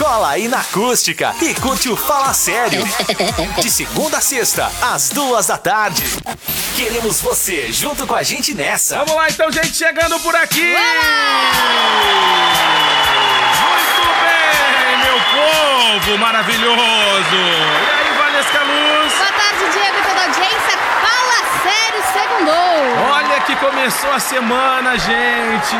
Cola aí na acústica e curte o Fala Sério. De segunda a sexta, às duas da tarde. Queremos você junto com a gente nessa. Vamos lá então, gente, chegando por aqui! Muito bem, meu povo maravilhoso! E aí, Valesca Luz? Boa tarde, Diego e toda a audiência. Sério, segundou. Olha que começou a semana, gente!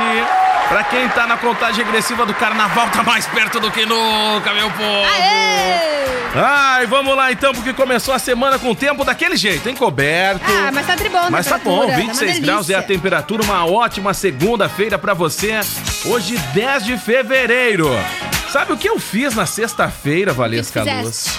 Pra quem tá na contagem regressiva do carnaval, tá mais perto do que nunca, meu povo! Aê! Ai, vamos lá então, porque começou a semana com o tempo daquele jeito, encoberto. Ah, mas tá tribom, Mas tá bom, 26 graus é a temperatura, uma ótima segunda-feira pra você. Hoje, 10 de fevereiro. Sabe o que eu fiz na sexta-feira, Valesca Luz?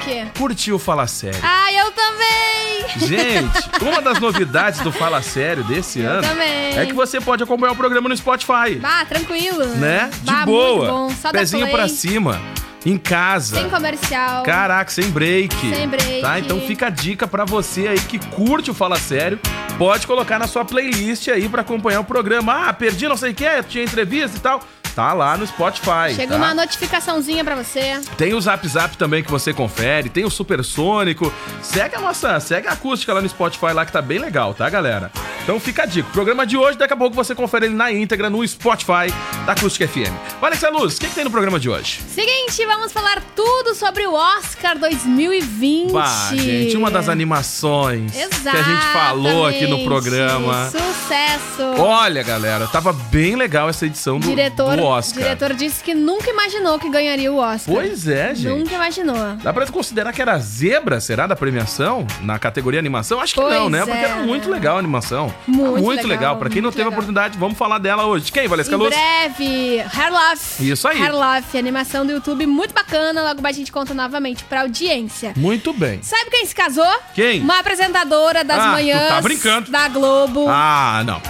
O quê? Curtiu Fala Sério. Ah, eu também! Gente, uma das novidades do Fala Sério desse Eu ano também. é que você pode acompanhar o programa no Spotify. Bah, tranquilo. Né? De Bah, boa. Bom. Só Pezinho pra cima. Em casa. Sem comercial. Caraca, sem break. Sem break. Tá? Então fica a dica pra você aí que curte o Fala Sério. Pode colocar na sua playlist aí pra acompanhar o programa. Ah, perdi não sei o que, tinha entrevista e tal. Tá lá no Spotify. Chega tá? uma notificaçãozinha pra você. Tem o Zap Zap também que você confere, tem o Supersônico. Segue a nossa, segue a acústica lá no Spotify lá que tá bem legal, tá, galera? Então fica a dica. O programa de hoje, daqui a pouco você confere ele na íntegra no Spotify da Acústica FM. Vai, Alexa Luz, o que, que tem no programa de hoje? Seguinte, vamos falar tudo sobre o Oscar 2020. Bah, gente, uma das animações Exatamente. que a gente falou aqui no programa. Sucesso. Olha, galera, tava bem legal essa edição do, diretor, do Oscar. diretor disse que nunca imaginou que ganharia o Oscar. Pois é, gente. Nunca imaginou. Dá pra considerar que era zebra, será, da premiação? Na categoria animação? Acho que Pois não, né? é, Porque era muito legal a animação. Muito muito legal. legal, Pra quem não teve a legal. oportunidade, vamos falar dela hoje. De quem, Valesca Em Luz? breve, Hair Love. Isso aí. Hair Love, animação do YouTube muito bacana. Logo mais a gente conta novamente pra audiência. Muito bem. Sabe quem se casou? Quem? Uma apresentadora das Ah, tu manhãs tá brincando. da Globo. Ah, não.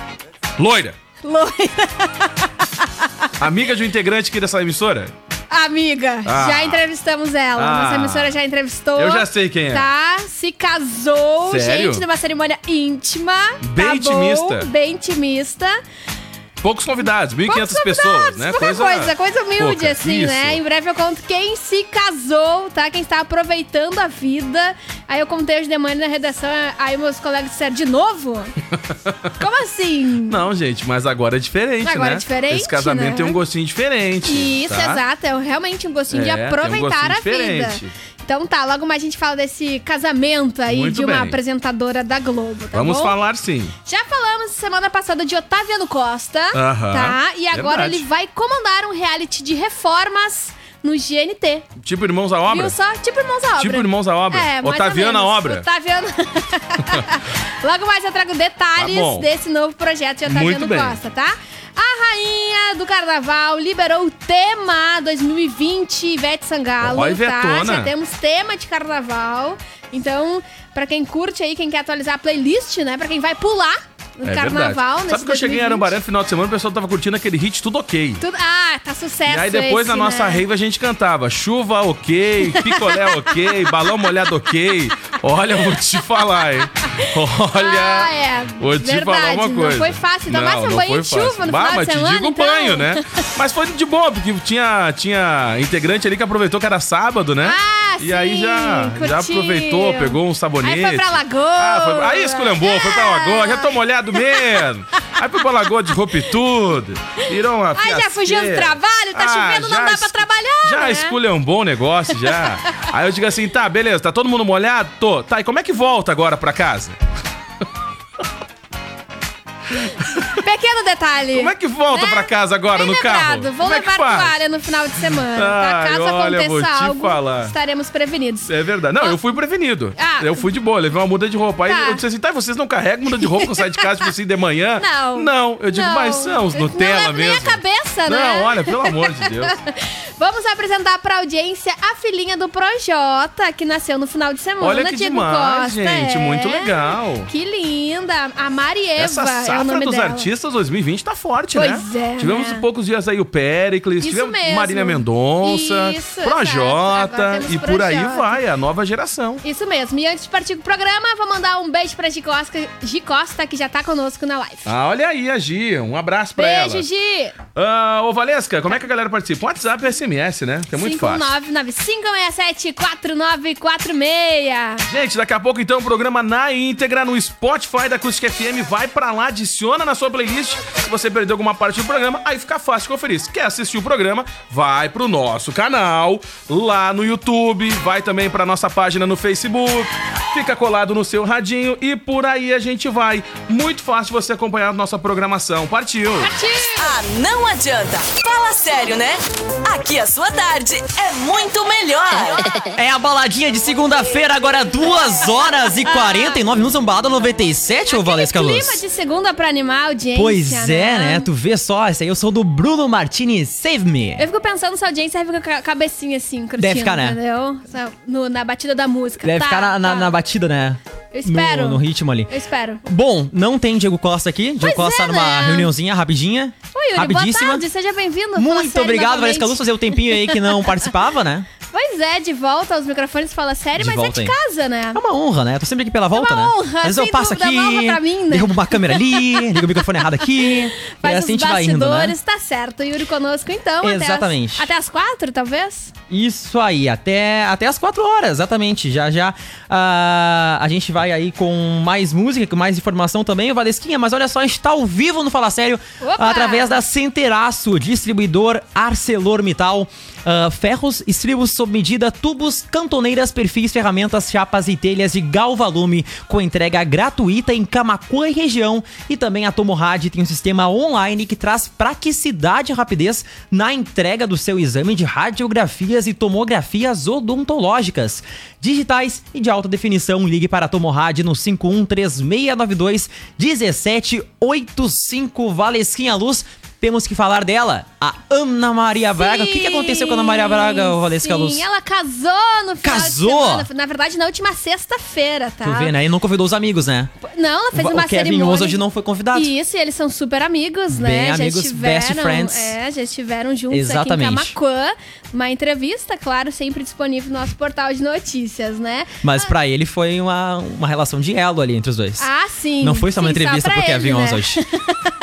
Loira. Loira. Amiga de um integrante aqui dessa emissora? Amiga, Ah. já entrevistamos ela. Ah. Nossa emissora já entrevistou. Eu já sei quem é. Tá? Se casou, Sério? gente, numa cerimônia íntima. Bem tá intimista. Bom, bem intimista. Poucos convidados, 1.500 Poucos pessoas, né? Pouca coisa, coisa, humilde, pouca. assim, Isso. né? Em breve eu conto quem se casou, tá? Quem está aproveitando a vida. Aí eu contei hoje de manhã na redação, aí meus colegas disseram, de novo? Como assim? Não, gente, mas agora é diferente, Agora né? é diferente, Esse casamento né? tem um gostinho diferente. Isso, tá? exato. É realmente um gostinho de É, um aproveitar gostinho a vida. Então tá, logo mais a gente fala desse casamento aí Muito de uma bem. apresentadora da Globo, tá Vamos bom? falar sim. Já falamos semana passada de Otaviano Costa, Aham, tá? E agora verdade. ele vai comandar um reality de reformas no GNT. Tipo Irmãos à Obra? Viu só? Tipo Irmãos à Obra. Tipo Irmãos à Obra. É, mais ou menos. Obra. Otaviano. Logo mais eu trago detalhes Tá bom. desse novo projeto de Otaviano Muito bem. Costa, tá? A rainha do carnaval liberou o tema 2020 Ivete Sangalo, Ó, tá? Já temos tema de carnaval. Então, pra quem curte aí, quem quer atualizar a playlist, né? Pra quem vai pular no É carnaval, verdade. Sabe que eu cheguei em 2020. Arambaré no final de semana, o pessoal tava curtindo aquele hit Tudo Ok. Tudo... Ah, tá sucesso E aí depois esse, na nossa né? rave a gente cantava chuva ok, picolé ok, balão molhado ok. Olha, vou te falar, hein? Olha, Ah, é. vou te Verdade, falar uma não coisa. foi fácil, ainda mais um não banho de chuva no bah, final de mas te semana, digo então. banho, né? Mas foi de boa, porque tinha, tinha integrante ali que aproveitou que era sábado, né? Ah, E aí sim, já, já curtiu. aproveitou, pegou um sabonete. Aí foi pra Lagoa. Ah, foi... Aí esculhambou, foi pra Lagoa, já tô molhado mesmo. Aí foi pra Lagoa de roupa e tudo. Virou uma Aí já fugiu do trabalho, tá Ah, chovendo, não dá pra trabalhar, Já né? esculhambou o negócio, já. Aí eu digo assim, tá, beleza, tá todo mundo molhado? Tô. Tá, e como é que volta agora pra casa? Pequeno detalhe. Como é que volta Né? pra casa agora Bem no lembrado. carro? Vou Como é levar faz? toalha no final de semana. Ai, tá? Caso olha, vou te aconteça algo, falar. estaremos prevenidos. É verdade. Não, eu fui prevenido. Ah. Eu fui de boa, levei uma muda de roupa. Aí Tá. eu disse assim, tá, vocês não carregam muda de roupa quando saem de casa, tipo assim, de manhã? Não. Não, eu digo, Não. mas são os Nutella não é mesmo. Nem a cabeça, né? Não, olha, pelo amor de Deus. Vamos apresentar pra audiência a filhinha do Projota, que nasceu no final de semana. Olha que Diego demais, Costa, gente. é. Muito legal. Que linda. A Marieva Essa é o safra nome dos dela. artistas 2020 tá forte, Pois né? é, Tivemos né? poucos dias aí o Pericles, Isso tivemos mesmo. Marília Mendonça, Isso, Projota e por aí Projota. vai, a nova geração. Isso mesmo. E antes de partir pro programa, vou mandar um beijo pra Gi Costa, Gi Costa que já tá conosco na live. Ah, olha aí a Gi, um abraço pra Beijo, ela. Gi! Ah, ô Valesca, como é que a galera participa? WhatsApp e SMS, né? Que é muito fácil. 51995674946. Gente, daqui a pouco então o programa na íntegra no Spotify da Acústica FM. Vai pra lá, adiciona na sua playlist. Se você perdeu alguma parte do programa, aí fica fácil de conferir. Se quer assistir o programa, vai pro nosso canal lá no YouTube, vai também pra nossa página no Facebook. Fica colado no seu radinho e por aí a gente vai. Muito fácil você acompanhar a nossa programação. Partiu! Partiu! Ah, não adianta. Fala sério, né? Aqui a sua tarde é muito melhor. É a baladinha de segunda-feira, agora 2 horas e 49 minutos, um balada 97, ô Valesca Luz. Clima de segunda pra animar a audiência, Pois é, né? Tu vê só, esse aí eu sou do Bruno Martini Save Me. Eu fico pensando se a audiência fica com a cabecinha assim, curtindo, Deve ficar, né? entendeu? Só No- na batida da música. Deve Tá, ficar na, na- tá. na batida, né? Eu espero. No, no ritmo ali. Eu espero. Bom, não tem Diego Costa aqui. Diego Pois Costa é, tá numa né? reuniãozinha rapidinha. Oi, Yuri, boa rapidíssima. tarde, seja bem-vindo. Muito obrigado. Valesca Luz, fazer o tempinho aí que não participava, né? Pois é, de volta aos microfones Fala Sério, mas volta é de aí. casa, né? É uma honra, né? Tô sempre aqui pela volta, uma né? honra, Às vezes eu passo aqui, é uma honra pra mim, né? derrubo uma câmera ali, ligo o microfone errado aqui. e Faz assim a os gente vai indo, né? bastidores, tá certo. Yuri conosco então. até as- Exatamente. Até as, quatro, talvez? Isso aí, até, até as 4 horas, exatamente. Já já ah, a gente vai aí com mais música, com mais informação também, o Valesquinha. Mas olha só, a gente tá ao vivo no Fala Sério Opa! através da Centeraço, distribuidor ArcelorMittal. ah, ferros, estribos sob medida, tubos, cantoneiras, perfis, ferramentas, chapas e telhas de Galvalume com entrega gratuita em Camacuã e região. E também a Tomorad tem um sistema online que traz praticidade e rapidez na entrega do seu exame de radiografias e tomografias odontológicas. Digitais e de alta definição, ligue para a Tomorad no 513692 1785 Valesquinha Luz. Temos que falar dela, a Ana Maria Braga. O que, que aconteceu com a Ana Maria Braga, Valesca Sim, Luz? ela casou no final Casou? Na verdade, na última sexta-feira, tá? Tu vê, né? E não convidou os amigos, né? Não, ela fez O uma Kevin cerimônia. hoje não foi convidado. Isso, e eles são super amigos, né? Bem já amigos, estiveram, best friends. É, já estiveram juntos Exatamente. aqui em Camacuã. Uma entrevista, claro, sempre disponível no nosso portal de notícias, né? Mas pra ele foi uma, uma relação de elo ali entre os dois. Ah, sim. não foi só uma sim, entrevista pro Kevin ele, né? hoje.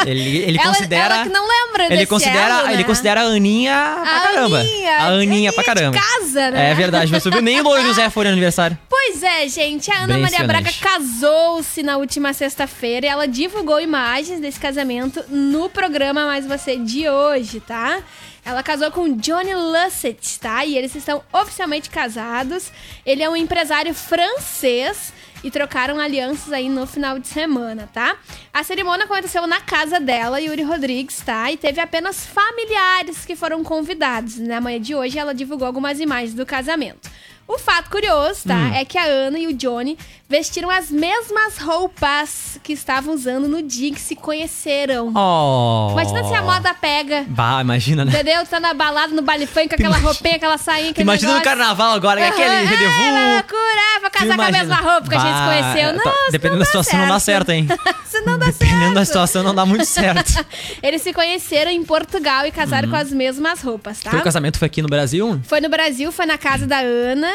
Ele, ele Ela- considera. ela que não lembra ele desse considera, elo, né? ele considera a Aninha pra A caramba. Aninha, a Aninha pra caramba. casa, né? É verdade, tu viu? Nem o Loiro José foi no aniversário. Pois é, gente, a Ana Bem Maria Braga casou-se na última sexta-feira e ela divulgou imagens desse casamento no programa Mais Você de hoje, tá? Ela casou com Johnny Lussett, tá? E eles estão oficialmente casados. Ele é um empresário francês e trocaram alianças aí no final de semana, tá? A cerimônia aconteceu na casa dela, Yuri Rodrigues, tá? E teve apenas familiares que foram convidados. Na manhã de hoje, ela divulgou algumas imagens do casamento. O fato curioso, tá? Hum. É que a Ana e o Johnny vestiram as mesmas roupas que estavam usando no dia que se conheceram. Oh. Imagina se a moda pega. Bah, imagina, né? Entendeu? Tá na balada, no baile funk, com aquela imagina- roupinha, aquela sainha, aquele Imagina no negócio. carnaval agora, Aham, aquele É, vai rendezvous. loucura, Tu casar com a mesma roupa que a gente se Bah, conheceu. tá- Não, dependendo da situação, não dá certo, hein? Se não dá certo. Dependendo da situação, não dá muito certo. Eles se conheceram em Portugal e casaram com as mesmas roupas, tá? Foi o casamento foi aqui no Brasil? Foi no Brasil, foi na casa da Ana.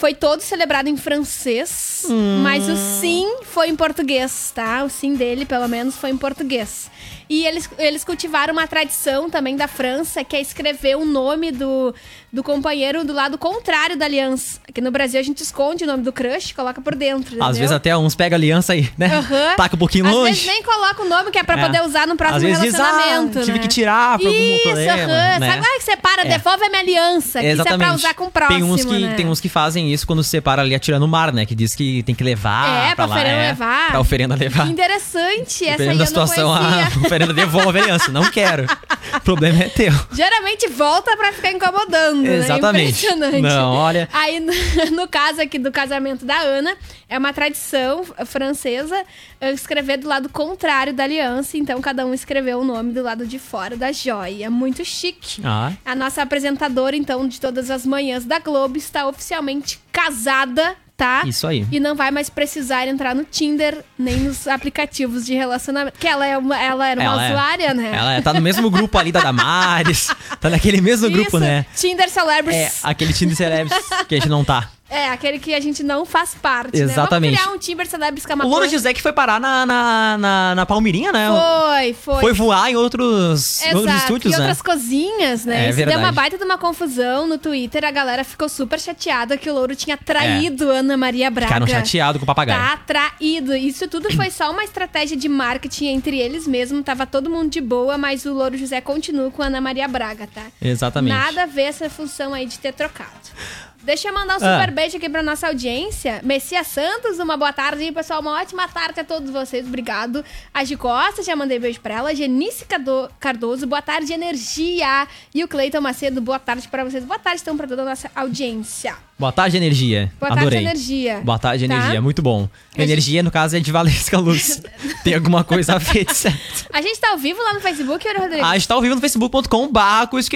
Foi todo celebrado em francês, mas o sim foi em português, tá? O sim dele, pelo menos, foi em português. E eles, eles cultivaram uma tradição também da França, que é escrever o nome do, do companheiro do lado contrário da aliança. Aqui no Brasil a gente esconde o nome do crush coloca por dentro, Às entendeu? vezes até uns pega aliança aí, né? Aham. Taca um pouquinho Às longe. vezes nem coloca o nome que é pra É. poder usar no próximo Às vezes diz, relacionamento, ah, tive né? que tirar por algum Isso, problema, aham. né? Sabe, ah, que separa, É. devolve a minha aliança, que isso é pra usar com o próximo, tem uns que né? tem uns que fazem isso quando se separa ali atirando no mar, né? Que diz que tem que levar É, pra lá. oferenda levar. Pra oferenda levar. Que interessante, essa Dependendo da situação, a oferenda devolve a aliança. Não quero. O problema é teu. Geralmente volta pra ficar incomodando, né? Exatamente. Impressionante. Não, olha- Aí, no, no caso aqui do casamento da Ana, é uma tradição francesa eh, escrever do lado contrário da aliança. Então, cada um escreveu o nome do lado de fora da joia. Muito chique. Ah. A nossa apresentadora, então, de todas as manhãs da Globo, está oficialmente casada, tá? Isso aí. E não vai mais precisar entrar no Tinder, nem nos aplicativos de relacionamento. Que ela, é uma, ela era uma Ela é- usuária, né? Ela é- tá no mesmo grupo ali da Damares. Tá naquele mesmo grupo, Isso, né? Tinder É, Celebrities. aquele time de celebres que a gente não tá. É, aquele que a gente não faz parte, Exatamente. né? Vamos criar um Tinder Celebrities com a O Louro maconha. José que foi parar na, na, na, na Palmirinha, né? Foi, foi. Foi voar em outros, em outros Exato, estúdios, e né? outras cozinhas, né? É Isso deu verdade. uma baita de uma confusão no Twitter. A galera ficou super chateada que o Louro tinha traído Ana Maria Braga. Ficaram chateados com o papagaio. Tá traído. Isso tudo foi só uma estratégia de marketing entre eles mesmo. Tava todo mundo de boa, mas o Louro José continua com a Ana Maria Braga, tá? Exatamente. Nada a ver essa função aí de ter trocado. Deixa eu mandar um Ah. super beijo aqui pra nossa audiência. Messias Santos, uma boa tarde, pessoal. Uma ótima tarde a todos vocês. Obrigado. A Gi Costa, já mandei beijo pra ela. Genice Cardoso, boa tarde, energia. E o Cleiton Macedo, boa tarde pra vocês. Boa tarde, então, pra toda a nossa audiência. Boa tarde, energia. Boa tarde, Adorei. energia. Boa tarde, Tá? energia. Muito bom. Energia, no caso, é de Valesca Luz. Tem alguma coisa a ver, certo? A gente tá ao vivo lá no Facebook, Yuri Rodrigues? A gente tá ao vivo no facebook.com.br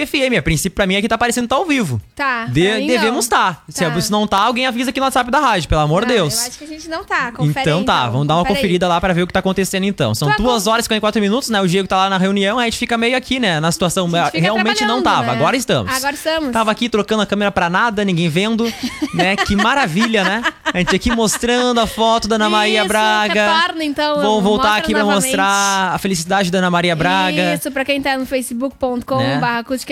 FM. A princípio, pra mim, aqui tá aparecendo tá ao vivo. Tá. De- devemos estar. Se, Tá. se não tá, alguém avisa aqui no WhatsApp da rádio, pelo amor de Deus. Eu acho que a gente não tá. Confere Então aí, tá, vamos dar uma Confere aí. conferida lá pra ver o que tá acontecendo então. São Tu duas acom- horas e 54 minutos, né? O Diego tá lá na reunião, a gente fica meio aqui, né? Na situação. A gente fica Realmente não tava, né? agora estamos. Agora estamos. Tava aqui trocando a câmera pra nada, ninguém vendo, né? Que maravilha, né? A gente aqui mostrando a foto da Ana Maria Isso, Braga. retorna, então, Vou voltar aqui novamente. mostrar a felicidade da Ana Maria Braga. Isso, pra quem tá no facebook.com Né?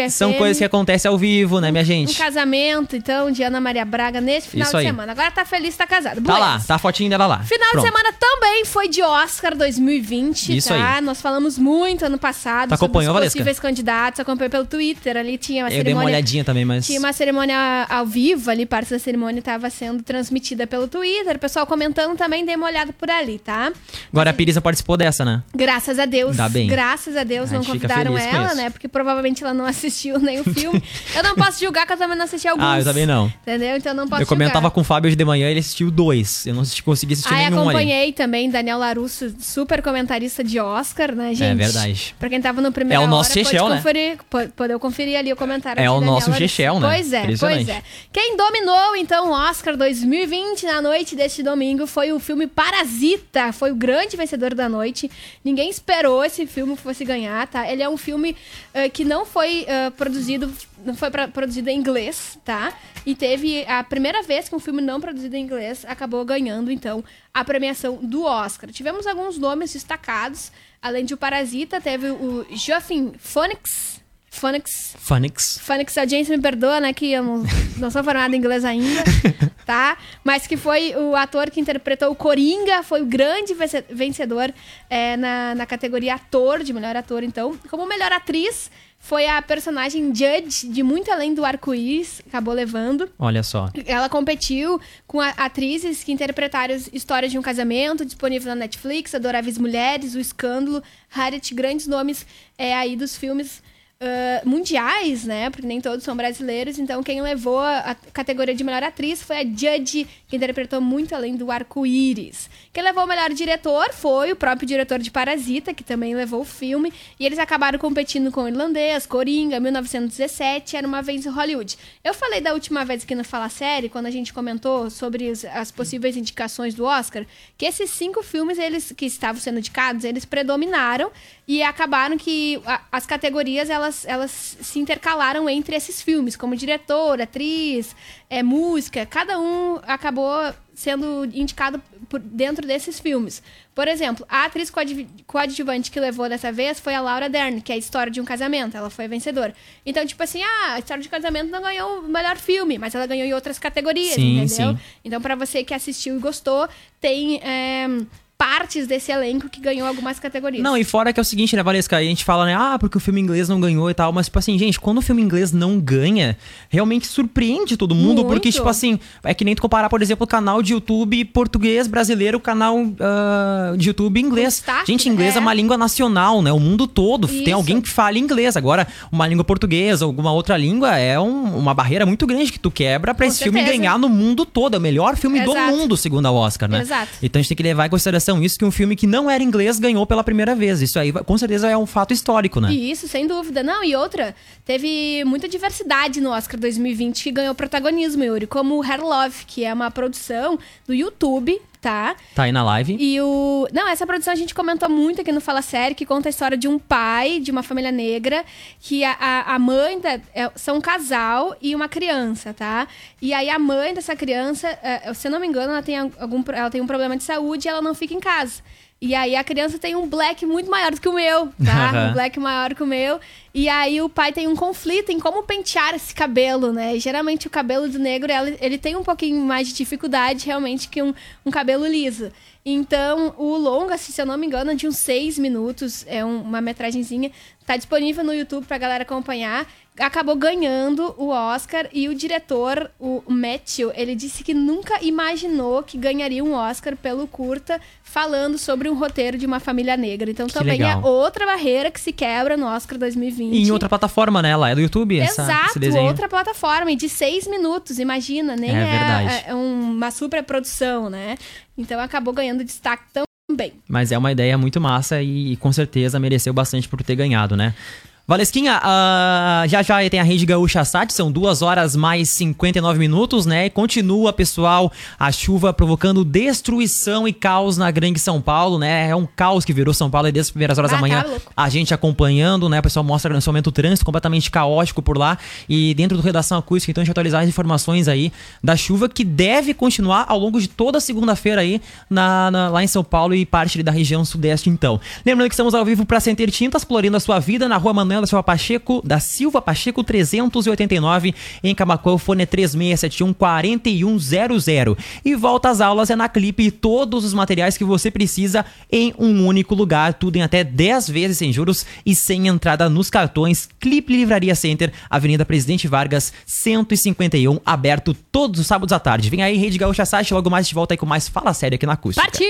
São coisas que acontecem ao vivo, né, minha Um gente? casamento, então, de Ana Maria Braga nesse final Isso de aí. semana. Agora tá feliz, tá casada. Tá lá, Beleza. tá a fotinha dela lá. Final Pronto. de semana também foi de Oscar 2020, Isso tá? aí. Nós falamos muito ano passado acompanhou, sobre os possíveis candidatos. Acompanhei pelo Twitter, ali tinha uma Eu dei uma cerimônia... olhadinha também, mas. Tinha uma cerimônia ao vivo ali, parte da cerimônia estava sendo transmitida pelo Twitter. O pessoal comentando também, dei uma olhada por ali, tá? Agora a Pirisa participou dessa, né? Graças a Deus. Dá bem. Graças a Deus A não convidaram com ela, isso. né? Porque provavelmente ela não assistiu nem o filme. eu não posso julgar que eu também não assisti alguns. Ah, eu também não. Entendeu? Então não posso Eu comentava julgar. com o Fábio hoje de manhã, ele assistiu dois. Eu não assisti- consegui assistir Ah, nenhum ali. acompanhei também Daniel Larusso, super comentarista de Oscar, né, gente? É verdade. Pra quem tava no primeiro É o nosso hora, Chechel, pode né? conferir, conferir ali o comentário É o Daniel nosso Larusso. Chechel, né? Pois é, pois é. Quem dominou, então, o Oscar 2020 na noite deste domingo foi o filme Parasita. Foi o grande vencedor da noite. Ninguém esperou esse filme fosse ganhar, tá? Ele é um filme eh, que não foi eh, produzido, não foi pra- produzido em inglês, tá? E teve a primeira vez que um filme não produzido em inglês acabou ganhando, então, a premiação do Oscar. Tivemos alguns nomes destacados. Além de o Parasita, teve o Joaquin Phoenix. Phoenix Phoenix. Phoenix Audiência me perdoa, né? Que eu não, não sou formada em inglês ainda, tá? Mas que foi o ator que interpretou o Coringa, foi o grande vence- vencedor é, na, na categoria ator, de melhor ator, então. Como melhor atriz, foi a personagem Judge, de Muito Além do Arco-Íris, acabou levando. Olha só. Ela competiu com a- atrizes que interpretaram as Histórias de um Casamento, disponível na Netflix, Adoráveis Mulheres, O Escândalo, Harriet, grandes nomes é, aí dos filmes ah, mundiais, né? Porque nem todos são brasileiros. Então, quem levou a, categoria de melhor atriz foi a Judge, que interpretou muito além do arco-íris. Quem levou o melhor diretor foi o próprio diretor de Parasita, que também levou o filme. E eles acabaram competindo com o Irlandês, Coringa, 1917, Era Uma Vez em Hollywood. Eu falei da última vez aqui no Fala Série, quando a gente comentou sobre as, as possíveis indicações do Oscar, que esses cinco filmes eles que estavam sendo indicados, eles predominaram e acabaram que a- as categorias elas, elas se intercalaram entre esses filmes, como diretor, atriz, é, música, cada um acabou sendo indicado por dentro desses filmes. Por exemplo, a atriz coadju- coadjuvante que levou dessa vez foi a Laura Dern, que é a história de um casamento. Ela foi a vencedora. Então, tipo assim, ah, a história de casamento não ganhou o melhor filme, mas ela ganhou em outras categorias, Sim, entendeu? sim. Então, pra você que assistiu e gostou, tem é, partes desse elenco que ganhou algumas categorias. Não, e fora que é o seguinte, né, Valesca? A gente fala, né, ah, porque o filme inglês não ganhou e tal, mas, tipo assim, gente, quando o filme inglês não ganha, realmente surpreende todo mundo, Muito. porque, tipo assim, é que nem tu comparar, por exemplo, o canal de YouTube português brasileiro, o canal ah, de YouTube inglês. destaque, gente, inglês é. é. uma língua nacional, né? O mundo todo tem Isso. alguém que fala inglês. Agora, uma língua portuguesa, alguma outra língua, é um- uma barreira muito grande que tu quebra pra Com esse filme certeza. ganhar no mundo todo. É o melhor filme do Exato. mundo, segundo a Oscar, né? Exato. Então a gente tem que levar em consideração isso que um filme que não era inglês ganhou pela primeira vez. Isso aí com certeza é um fato histórico, né? E Isso, sem dúvida. Não, e outra, teve muita diversidade no Oscar 2020 que ganhou protagonismo, Yuri, como Hair Love, que é uma produção do YouTube, tá? Tá aí na live. E o. Não, essa produção a gente comentou muito aqui no Fala Série, que conta a história de um pai de uma família negra, que a, a, a mãe da, é, são um casal e uma criança, tá? E aí a mãe dessa criança, é, se eu não me engano, ela tem, algum, ela tem um problema de saúde e ela não fica em casa. E aí a criança tem um black muito maior do que o meu, tá? Aham. um black maior que o meu. E aí o pai tem um conflito em como pentear esse cabelo, né? E geralmente o cabelo do negro, ele, ele tem um pouquinho mais de dificuldade realmente que um, um cabelo liso. Então, o longa, se eu não me engano, é de uns seis minutos, é um- uma metragenzinha, tá disponível no YouTube pra galera acompanhar. Acabou ganhando o Oscar e o diretor, o Matthew, ele disse que nunca imaginou que ganharia um Oscar pelo curta falando sobre um roteiro de uma família negra. Então, Que também legal. é outra barreira que se quebra no Oscar 2020. E em outra plataforma, né? Lá é do YouTube, essa, Exato, outra plataforma, e de seis minutos, imagina, nem É é, é- é uma super produção, né? Então acabou ganhando destaque também. Mas é uma ideia muito massa e, com certeza mereceu bastante por ter ganhado, né? Valesquinha, ah, já já tem a Rede Gaúcha Sat, são duas horas mais 59 minutos, né? E continua, pessoal, a chuva provocando destruição e caos na Grande São Paulo, né? É um caos que virou São Paulo aí desde as primeiras horas Ah, da manhã. tá a gente acompanhando, né? O pessoal mostra nesse momento o trânsito completamente caótico por lá. E dentro do Redação Acústica, então, a gente atualizar as informações aí da chuva que deve continuar ao longo de toda a segunda-feira aí na, na- lá em São Paulo e parte da região sudeste, então. Lembrando que estamos ao vivo para Center Tintas, florindo a sua vida na rua Manuel da Silva Pacheco, da Silva Pacheco 389, em Camacuã, o fone é 3671 4100. E volta às aulas é na Clipe todos os materiais que você precisa em um único lugar, tudo em até 10 vezes sem juros e sem entrada nos cartões. Clipe Livraria Center, Avenida Presidente Vargas, 151, aberto todos os sábados à tarde. Vem aí, Rede Gaúcha Site, logo mais gente volta aí com mais Fala Sério aqui na Acústica. Partiu!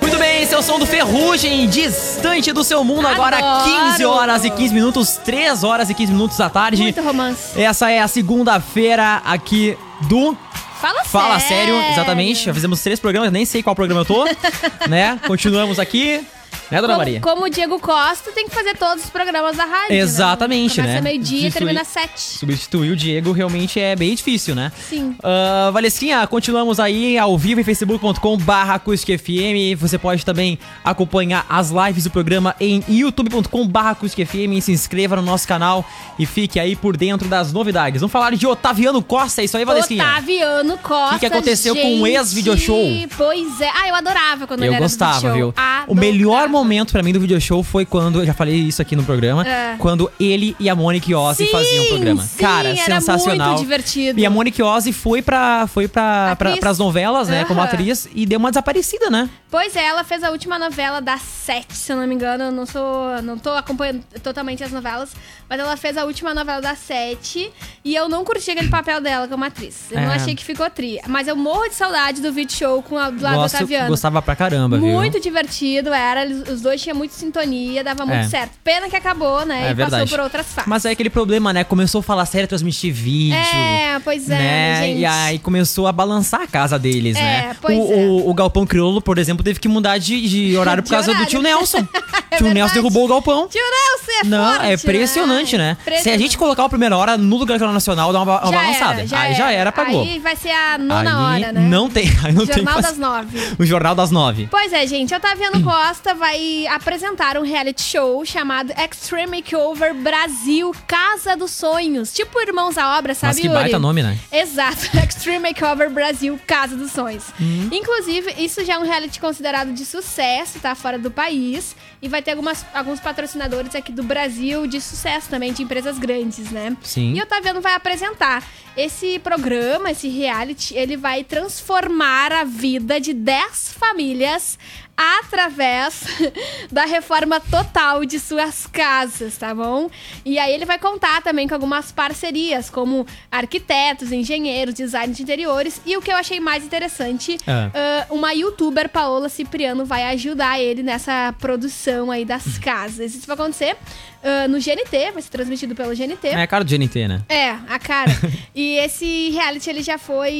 Muito bem, o som do Ferrugem, distante do seu mundo, agora Adoro! 15 horas e 15 minutos, 3 horas e 15 minutos da tarde. Muito romance. Essa é a segunda-feira aqui do Fala, Fala sério. sério, exatamente. Já fizemos três programas, nem sei qual programa eu tô, né? Continuamos aqui. Né, dona Maria? Como, como o Diego Costa tem que fazer todos os programas da rádio. Exatamente, né? Começa né? meio-dia e termina sete. Substituir o Diego realmente é bem difícil, né? Sim. Ah, Valesquinha, continuamos aí ao vivo em facebook.com barra FM. Você pode também acompanhar as lives do programa em youtube.com barra FM. Se inscreva no nosso canal e fique aí por dentro das novidades. Vamos falar de Otaviano Costa, é isso aí, Valesquinha? Otaviano Costa. O que que aconteceu com o ex-video show? Pois é. Ah, eu adorava quando ele Eu era do gostava, viu? show. O melhor Adorava. Momento pra mim do video show foi quando, eu já falei isso aqui no programa, É. quando ele e a Monique Ozzy Sim, faziam o programa. sim, Cara, era sensacional. muito divertido. E a Monique Ozzy foi pra, foi pra, pra, pras novelas, né, como atriz, e deu uma desaparecida, né? Pois é, ela fez a última novela das sete, se eu não me engano. Eu não sou. Não tô acompanhando totalmente as novelas. Mas ela fez a última novela das sete. E eu não curti aquele papel dela como atriz. Eu não É. achei que ficou tri. Mas eu morro de saudade do vídeo show com a, do lado do Gosto, Otaviano. gostava pra caramba, viu? Muito divertido, era. Os dois tinham muita sintonia, dava muito É. certo. Pena que acabou, né? É e verdade. passou por outras fases. Mas é aquele problema, né? Começou a falar sério, transmitir vídeo. É, pois é, né? gente. E aí começou a balançar a casa deles, É, né? pois o, é. o, o Galpão Crioulo, por exemplo, teve que mudar de, de horário por De causa do horário. tio Nelson. É tio Nelson derrubou o Galpão. Tio Nelson é Não, forte, é impressionante, né? Se a Impressionante. gente colocar a primeira hora no lugar do Jornal Nacional, dá uma, uma Já balançada. era, já aí já era pra Globo. Aí vai ser a nona Aí hora, né? Não tem, aí não tem Jornal pra- das Nove. O Jornal das Nove. Pois é, gente. Otaviano Costa vai apresentar um reality show chamado Extreme Makeover Brasil Casa dos Sonhos. Tipo Irmãos à Obra, sabe, Mas que Yuri? baita nome, né? Exato. Extreme Makeover Brasil Casa dos Sonhos. Uhum. Inclusive, isso já é um reality considerado de sucesso, tá? Fora do país. E vai ter algumas, alguns patrocinadores aqui do Brasil de sucesso também, de empresas grandes, né? Sim. E o Otaviano vai apresentar. esse programa, esse reality, ele vai transformar a vida de 10 famílias através da reforma total de suas casas, tá bom? E aí ele vai contar também com algumas parcerias, como arquitetos, engenheiros, design de interiores. E o que eu achei mais interessante, Ah. ah, uma youtuber, Paola Cipriano, vai ajudar ele nessa produção aí das casas. Isso vai acontecer ah, no GNT, vai ser transmitido pelo GNT. É a cara do GNT, né? É, a cara. e esse reality, ele já foi...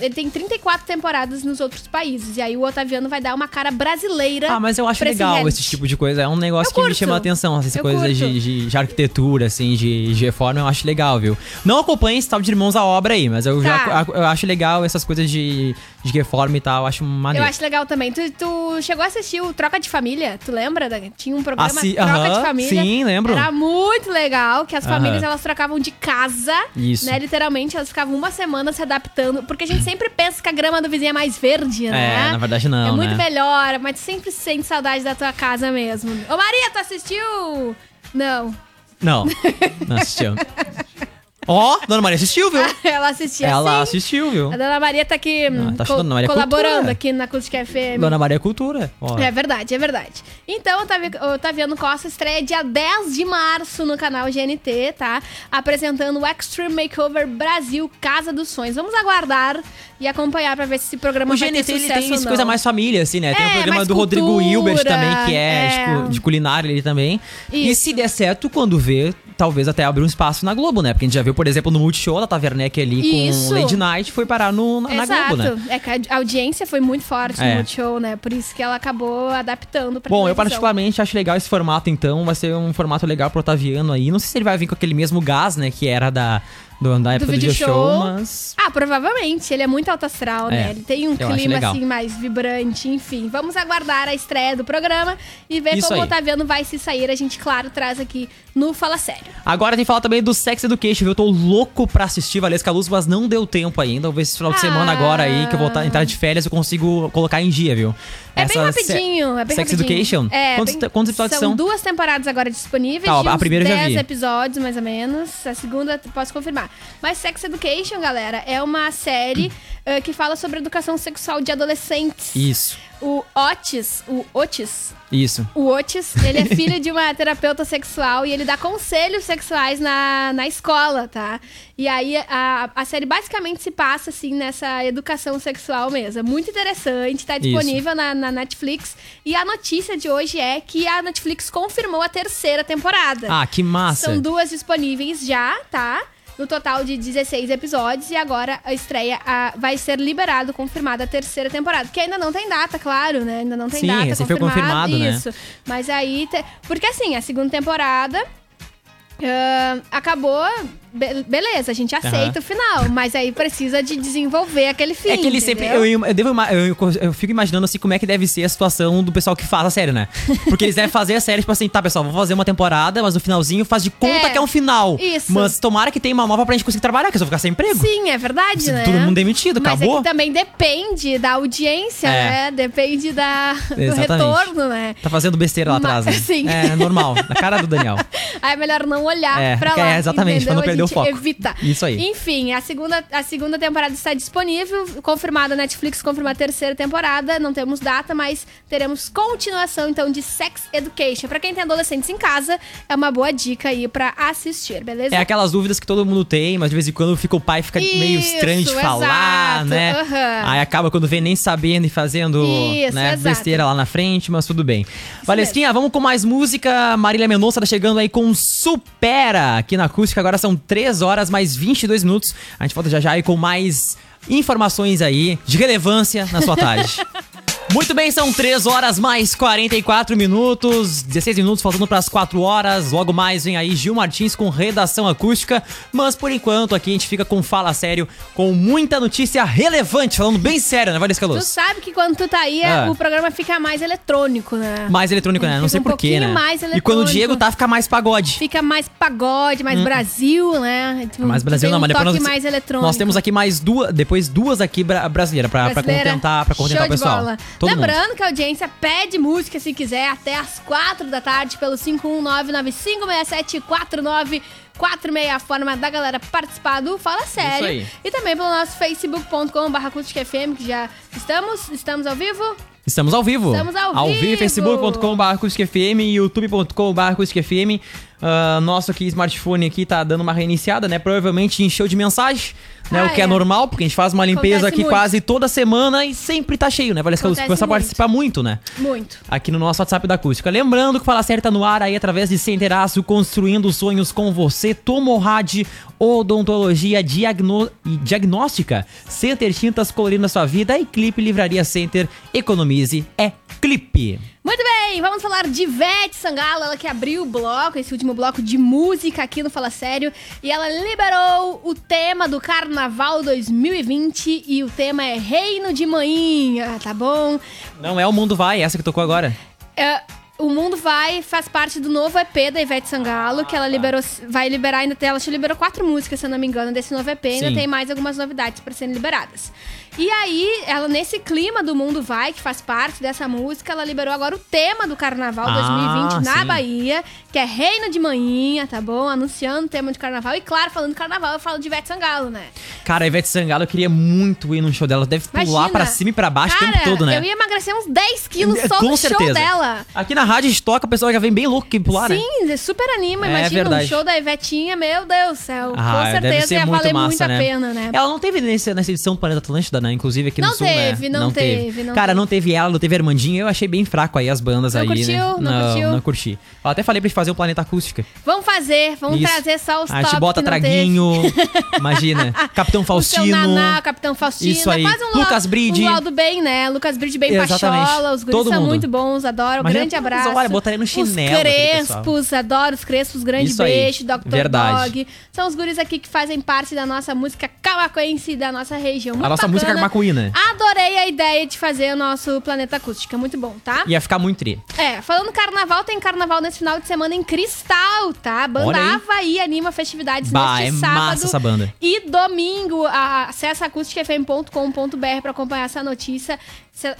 Ele tem 34 temporadas nos outros países. E aí o Otaviano vai dar uma cara brasileira Ah, mas eu acho esse legal reality. esse tipo de coisa. É um negócio Eu que me chama a atenção. Essas Eu coisas de, de, de arquitetura, assim, de, de reforma, eu acho legal, viu? Não acompanho esse tal de Irmãos à Obra aí, mas eu já Tá. eu acho legal essas coisas de, de reforma e tal. Eu acho Eu maneiro. acho legal também. Tu, tu chegou a assistir o Troca de Família? Tu lembra? Tinha um programa Assi- Troca aham, de Família. sim, lembro. Era muito legal, que as Aham. famílias elas trocavam de casa. Isso. Né? Literalmente, elas ficavam uma semana se adaptando. Porque a gente sempre pensa que a grama do vizinho é mais verde, né? É, na verdade não, É muito né? melhor, mas tu sempre sente saudade da tua casa mesmo. Ô Maria, tu assistiu? Não. Não, não assistiu. Ó, Dona Maria assistiu, viu? Ela assistia Ela sim. assistiu, viu? A Dona Maria tá aqui Ah, tá co- Dona Maria é colaborando cultura. aqui na Acústica FM. Dona Maria é Cultura. Ó. É verdade, é verdade. Então, o Tavi- o Taviano Costa estreia dia 10 de março no canal GNT, tá? Apresentando o Extreme Makeover Brasil Casa dos Sonhos. Vamos aguardar e acompanhar pra ver se esse programa O vai ter GNT ele sucesso tem ou essa coisa mais família, assim, né? Tem É, o programa mais do Rodrigo cultura, Hilbert também, que é, é. De, cu- de culinária ele também. E Isso. se der certo, quando vê, talvez até abrir um espaço na Globo, né? Porque a gente já viu, por exemplo, no Multishow da Taverneck ali Isso. com Lady Night, foi parar no, na, na. Globo, né? É que a audiência foi muito forte É. no Multishow, né? Por isso que ela acabou adaptando pra Bom, eu particularmente acho legal esse formato, então. Vai ser um formato legal pro Otaviano aí. Não sei se ele vai vir com aquele mesmo gás, né? Que era da, do, da época do, vídeo video show. show, mas. Ah, provavelmente. Ele é muito alto astral, né? É, Ele tem um clima, assim, mais vibrante, enfim. Vamos aguardar a estreia do programa e ver Isso como o aí. Otaviano vai se sair. A gente, claro, traz aqui no Fala Sério. Agora tem que falar também do Sex Education, viu? Eu tô louco pra assistir Valesca Luz, mas não deu tempo ainda. Vou ver se esse final de semana Ah. agora aí, que eu vou tá- entrar de férias, eu consigo colocar em dia, viu? É bem rapidinho, é bem Sex rapidinho. Education? É, Quantos, bem- quantos episódios são? são? duas temporadas agora disponíveis, Tá, a primeira eu já 10 vi. episódios, mais ou menos. A segunda posso confirmar. Mas Sex Education, galera, é uma série eh, que fala sobre educação sexual de adolescentes. Isso, O Otis, o Otis, isso. O Otis, ele é filho de uma terapeuta sexual e ele dá conselhos sexuais na, na escola, tá? E aí a, a série basicamente se passa, assim, nessa educação sexual mesmo. É muito interessante, tá disponível na, na Netflix. E a notícia de hoje é que a Netflix confirmou a terceira temporada. Ah, que massa. São duas disponíveis já, tá? No total de 16 episódios. E agora a estreia a- vai ser liberado, confirmada a terceira temporada. Que ainda não tem data, claro, né? Ainda não tem Sim, data foi confirmada. confirmado, né? Isso. Mas aí. te- Porque assim, a segunda temporada. ah, acabou, be- beleza, a gente aceita o final, mas aí precisa de desenvolver aquele fim. É que ele sempre. Eu, eu, devo eu, eu fico imaginando assim como é que deve ser a situação do pessoal que faz a série, né? Porque eles devem fazer a série, tipo assim, tá, pessoal, vou fazer uma temporada, mas no finalzinho faz de conta É, que é um final. isso. Mas tomara que tenha uma nova pra gente conseguir trabalhar, que eu vou ficar sem emprego. Sim, é verdade, Se né? todo mundo demitido, Mas acabou. é que também depende da audiência, É. né? Depende da, do Exatamente. retorno, né? Tá fazendo besteira lá Mas- atrás, né? sim. É normal, na cara do Daniel. Aí é melhor não olhar É, pra é, lá. exatamente, pra entendeu? não perder a gente foco. Evita. Isso aí. Enfim, a segunda, a segunda temporada está disponível, confirmada na Netflix, confirmada a terceira temporada. Não temos data, mas teremos continuação então de Sex Education. Pra quem tem adolescentes em casa, é uma boa dica aí pra assistir, beleza? É aquelas dúvidas que todo mundo tem, mas de vez em quando fica o pai fica meio Isso, estranho de falar, exato, né? aham. Aí acaba quando vem nem sabendo e fazendo Isso, né, besteira lá na frente, mas tudo bem. Valesquinha, vamos com mais música. Marília Mendonça tá chegando aí com Supera aqui na acústica. Agora são 3 horas mais 22 minutos. A gente volta já já aí com mais informações aí de relevância na sua tarde. Muito bem, são 3 horas mais 44 minutos, 16 minutos faltando para as 4 horas. Logo mais vem aí Gil Martins com redação acústica. Mas por enquanto aqui a gente fica com Fala Sério, com muita notícia relevante, falando bem sério, né, Valesca Tu Luz? sabe que quando tu tá aí, Ah. o programa fica mais eletrônico, né? Mais eletrônico, né? Não sei um porquê, né? mais e quando o eletrônico. Diego tá, fica mais pagode. Fica mais pagode, mais Brasil, né? Tu- Hum. Mais tu Brasil não, um mas depois nós, mais eletrônico. nós temos aqui mais duas, depois duas aqui bra brasileiras Brasileira. contentar, pra contentar Show o pessoal. De bola. Todo mundo. Lembrando que a audiência pede música se quiser até as quatro da tarde pelo 3446, a forma da galera participar do Fala Sério. aí. E também pelo nosso facebook.com.br acústicafm, que já estamos, estamos ao vivo. Estamos ao vivo. Estamos ao Ao vivo. vivo, facebook.com.br acústicafm e youtube.com.br acústicafm. Ah, nosso aqui, smartphone aqui tá dando uma reiniciada, né? Provavelmente encheu de mensagem, né? Ah, o que é. é. normal, porque a gente faz uma limpeza Acontece aqui muito. quase toda semana e sempre tá cheio, né? Parece que Acontece começa a muito. participar muito, né? Muito. aqui no nosso WhatsApp da Acústica. Lembrando que o Fala tá no ar aí através de Centeraço, construindo sonhos com você. Tomorrad, odontologia diagno diagnóstica. Center Tintas colorindo a sua vida e Clipe Livraria Center. Economize é Clipe. Muito bem, vamos falar de Ivete Sangalo, ela que abriu o bloco, esse último bloco de música aqui no Fala Sério, e ela liberou o tema do Carnaval 2020 e o tema é Reino de Manhinha, tá bom? Não é o Mundo Vai, essa que tocou agora. É, o Mundo Vai faz parte do novo EP da Ivete Sangalo, que ela liberou, vai liberar ainda, ela já liberou quatro músicas, se eu não me engano, desse novo EP, ainda Sim. tem mais algumas novidades para serem liberadas. E aí, ela nesse clima do Mundo Vai, que faz parte dessa música, ela liberou agora o tema do Carnaval Ah, 2020 na sim. Bahia, que é Reino de Manhinha, tá bom? Anunciando o tema de Carnaval. E claro, falando de Carnaval, eu falo de Ivete Sangalo, né? Cara, a Ivete Sangalo, eu queria muito ir num show dela. Deve pular Imagina. pra cima e pra baixo Cara, o tempo todo, né? eu ia emagrecer uns 10 quilos só Com no certeza. show dela. Aqui na rádio a gente toca, o pessoal já vem bem louco que pular, né? Sim, super anima. É Imagina verdade. um show da Ivetinha, meu Deus do céu. Ah, com certeza ia valer massa, muito a né? pena, né? Ela não teve nesse, nessa edição do Planeta Atlântida, né? Inclusive aqui no Não Sul, teve, né? não teve, não Cara, teve. não teve ela, não teve a Armandinho. Eu achei bem fraco aí as bandas Não aí, né? curtiu? Não curtiu? não curti. Eu até falei pra gente fazer o Planeta Acústica. Vamos fazer, vamos Isso. trazer só os A gente bota não traguinho, imagina. Capitão teve. O seu Faustino. Naná, Capitão Faustino. Isso aí. É quase um Lucas Bride. Um Laudo bem, né? Lucas Bride bem Exatamente. pachola. Os guris são muito bons, adoro. Grande mas abraço. olha, botaria no chinelo Os. Crespos, adoro os Crespos. Grande Isso aí. beijo, Dr. Verdade. Dog. São os guris aqui que fazem parte da nossa música camacuense da nossa região. Muito A nossa bacana. música camacuína. Adorei a ideia de fazer o nosso Planeta Acústica. Muito bom, tá? Ia ficar muito tri. É, falando carnaval, tem carnaval nesse final de semana em Cristal, tá? Banda aí. Havaí anima festividades Bah, neste é sábado. massa essa banda. E domingo, acessa acusticfm.com.br pra acompanhar essa notícia,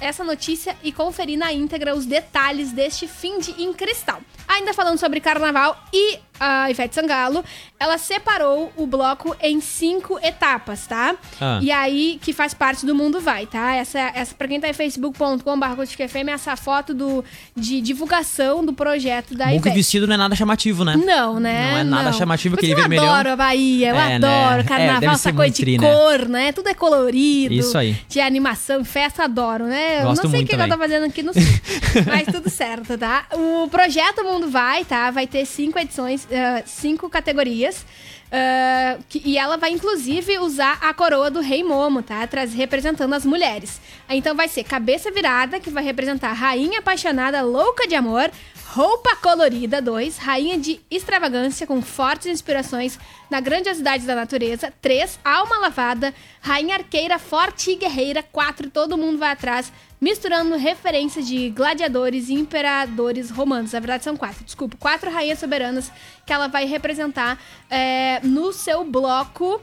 essa notícia e conferir na íntegra os detalhes deste fim de em Cristal. Ainda falando sobre carnaval e a Ivete Sangalo, ela separou o bloco em cinco etapas, tá? Ah. E aí, que faz parte do Mundo Vai, tá? Essa, essa pra quem tá em facebook.com.br essa foto do, de divulgação do projeto da Bom que o Ivete. vestido não é nada chamativo, né? Não, né? Não é nada chamativo, aquele vermelhão. Eu adoro a Bahia, eu É, né? adoro É, carnaval, deve essa coisa de tri, né? cor, né? Tudo é colorido. Isso aí. De animação, festa, adoro, né? Eu Gosto não sei o que eu tô também. fazendo aqui no sul, mas tudo certo, tá? O projeto Mundo Vai, tá? Vai ter cinco edições, ah, cinco categorias. ah, que- e ela vai, inclusive, usar a coroa do Rei Momo, tá? Traz, representando as mulheres. Então vai ser Cabeça Virada, que vai representar Rainha Apaixonada Louca de Amor. Roupa Colorida 2, Rainha de Extravagância com fortes inspirações na grandiosidade da natureza. 3, Alma Lavada, Rainha Arqueira Forte e Guerreira. 4, Todo Mundo Vai Atrás, misturando referências de gladiadores e imperadores romanos. Na verdade são quatro, desculpa. Quatro rainhas soberanas que ela vai representar é, no seu bloco...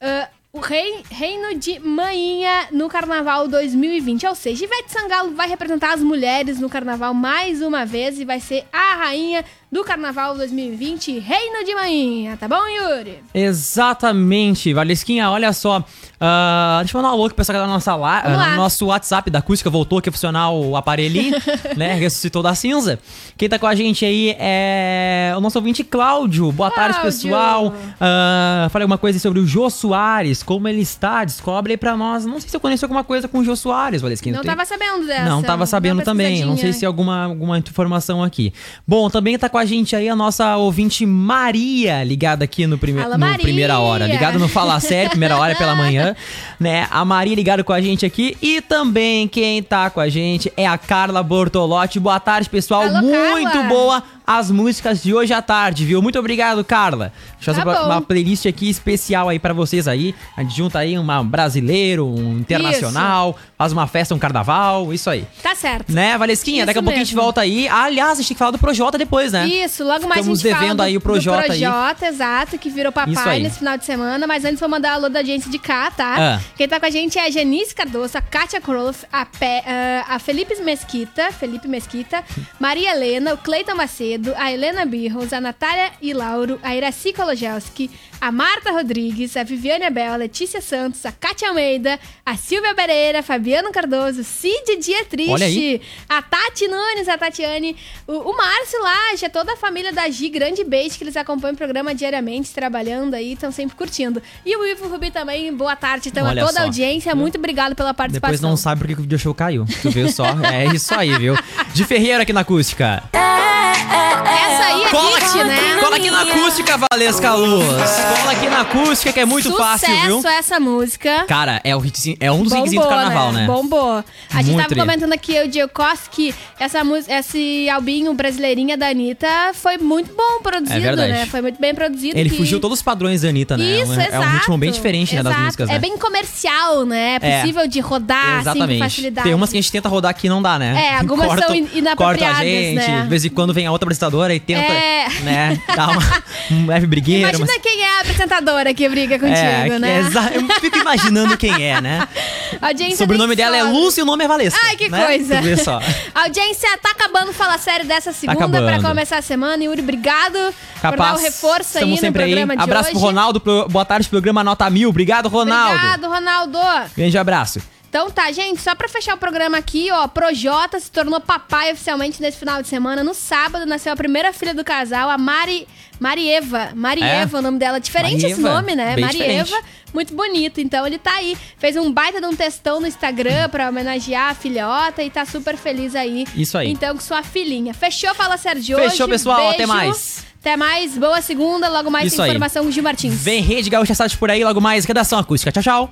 ah, o rei, Reino de Manhinha no Carnaval 2020. Ou seja, Ivete Sangalo vai representar as mulheres no Carnaval mais uma vez e vai ser a rainha do Carnaval 2020, Reino de Manhinha. Tá bom, Yuri? Exatamente, Valesquinha, olha só. ah, deixa eu mandar um alô aqui que tá na nossa ah, lá. no nosso WhatsApp da acústica, voltou aqui a funcionar o aparelhinho, né? Ressuscitou da cinza. Quem tá com a gente aí é o nosso ouvinte Cláudio. Boa tarde, Cláudio. pessoal. Ah, falei alguma coisa sobre o Jô Soares, como ele está, descobre aí pra nós. Não sei se eu conheço alguma coisa com o Jô Soares, Valesquinha. Não Tem- tava sabendo dessa. Não, tava sabendo também. Não sei se é alguma, alguma informação aqui. Bom, também tá com a gente aí a nossa ouvinte Maria, ligada aqui no, prime Alô, no Maria! primeira hora. Ligada no Fala Sério, primeira hora é pela manhã, né? A Maria ligada com a gente aqui. E também quem tá com a gente é a Carla Bortolotti. Boa tarde, pessoal. Alô, Muito Carla! boa as músicas de hoje à tarde, viu? Muito obrigado, Carla. Deixa eu Tá fazer uma, bom. uma playlist aqui especial aí pra vocês aí. A gente junta aí um brasileiro, um internacional, faz uma festa, um carnaval, isso aí. Tá certo. Né, Valesquinha? Isso Daqui a pouquinho a gente volta aí. Aliás, a gente tem que falar do Projota depois, né? Isso, logo mais Estamos a gente devendo do, aí o Projota do aí. Projota, exato, que virou Isso papai nesse final de semana. Mas antes vou mandar alô da audiência de cá, tá? Ah. Quem tá com a gente é a Janice Cardoso, a Kátia Kroloff, a, Pe- ah, a Felipe Mesquita, Felipe Mesquita, Maria Helena, o Cleiton Macedo, Macedo, a Helena Birros, a Natália e Lauro, a Iraci Kologelski, a Marta Rodrigues, a Viviane Abel, a Letícia Santos, a Kátia Almeida, a Silvia Pereira, Fabiano Cardoso, Cid Dietrich, a Tati Nunes, a Tatiane, o, o Márcio Laje, toda a família da Gi, grande beijo que eles acompanham o programa diariamente, trabalhando aí, estão sempre curtindo. E o Ivo Rubi também, boa tarde, então a Olha toda a só. audiência, muito obrigado pela participação. Depois não sabe por que o video show caiu. Tu viu só? É isso aí, viu? De Ferreira aqui na acústica. Essa aí é Cola hit, aqui, né? cola aqui na acústica, Valesca Luz. Cola aqui na acústica, que é muito fácil, viu? Sucesso essa música. Cara, é, o hitzinho- é um dos hitzinhos do carnaval, né? Bombou. A gente Muito tava tri. comentando aqui, o Diego Costa, que essa música, esse albinho brasileirinha da Anitta foi muito bom produzido, É verdade. né? Foi muito bem produzido. Ele que- fugiu todos os padrões da Anitta, né? Isso, é, um- exato. é um ritmo bem diferente, né, das Exato. músicas, né? É bem comercial, né? É É. possível de rodar, assim, com Exatamente. facilidade. Tem umas que a gente tenta rodar aqui e não dá, né? É, algumas são in- inapropriadas, cortam a gente, né? de vez em quando vem a outra apresentadora e tenta, É. né, dar uma um leve brigueira. Imagina mas- quem é a apresentadora que briga contigo, é, né? é eu fico imaginando quem é, né? A audiência O sobrenome dela é. Lúcia e o nome é Valesca. Ai, que né? coisa. Vê só. A audiência tá acabando Fala Sério dessa segunda acabando. pra começar a semana. Yuri, obrigado por dar Capaz. o reforço aí no sempre aí. programa de Abraço hoje. pro Ronaldo. pro- Boa tarde, programa Nota Mil. Obrigado, Ronaldo. Obrigado, Ronaldo. Grande abraço. Então tá, gente, só pra fechar o programa aqui, ó, Projota se tornou papai oficialmente nesse final de semana. No sábado nasceu a primeira filha do casal, a Mari, Marieva. Marieva, É? o nome dela. Diferente esse Marieva, nome, né? Marieva. diferente. Muito bonito. Então ele tá aí. Fez um baita de um textão no Instagram pra homenagear a filhota e tá super feliz aí. Isso aí. Então com sua filhinha. Fechou? Fala sério de hoje. Fechou, pessoal. Beijo. Até mais. Até mais. Boa segunda. Logo mais Isso tem aí. informação com o Gil Martins. Vem Rede Gaúcha Site por aí, logo mais. Redação Acústica. Tchau, tchau.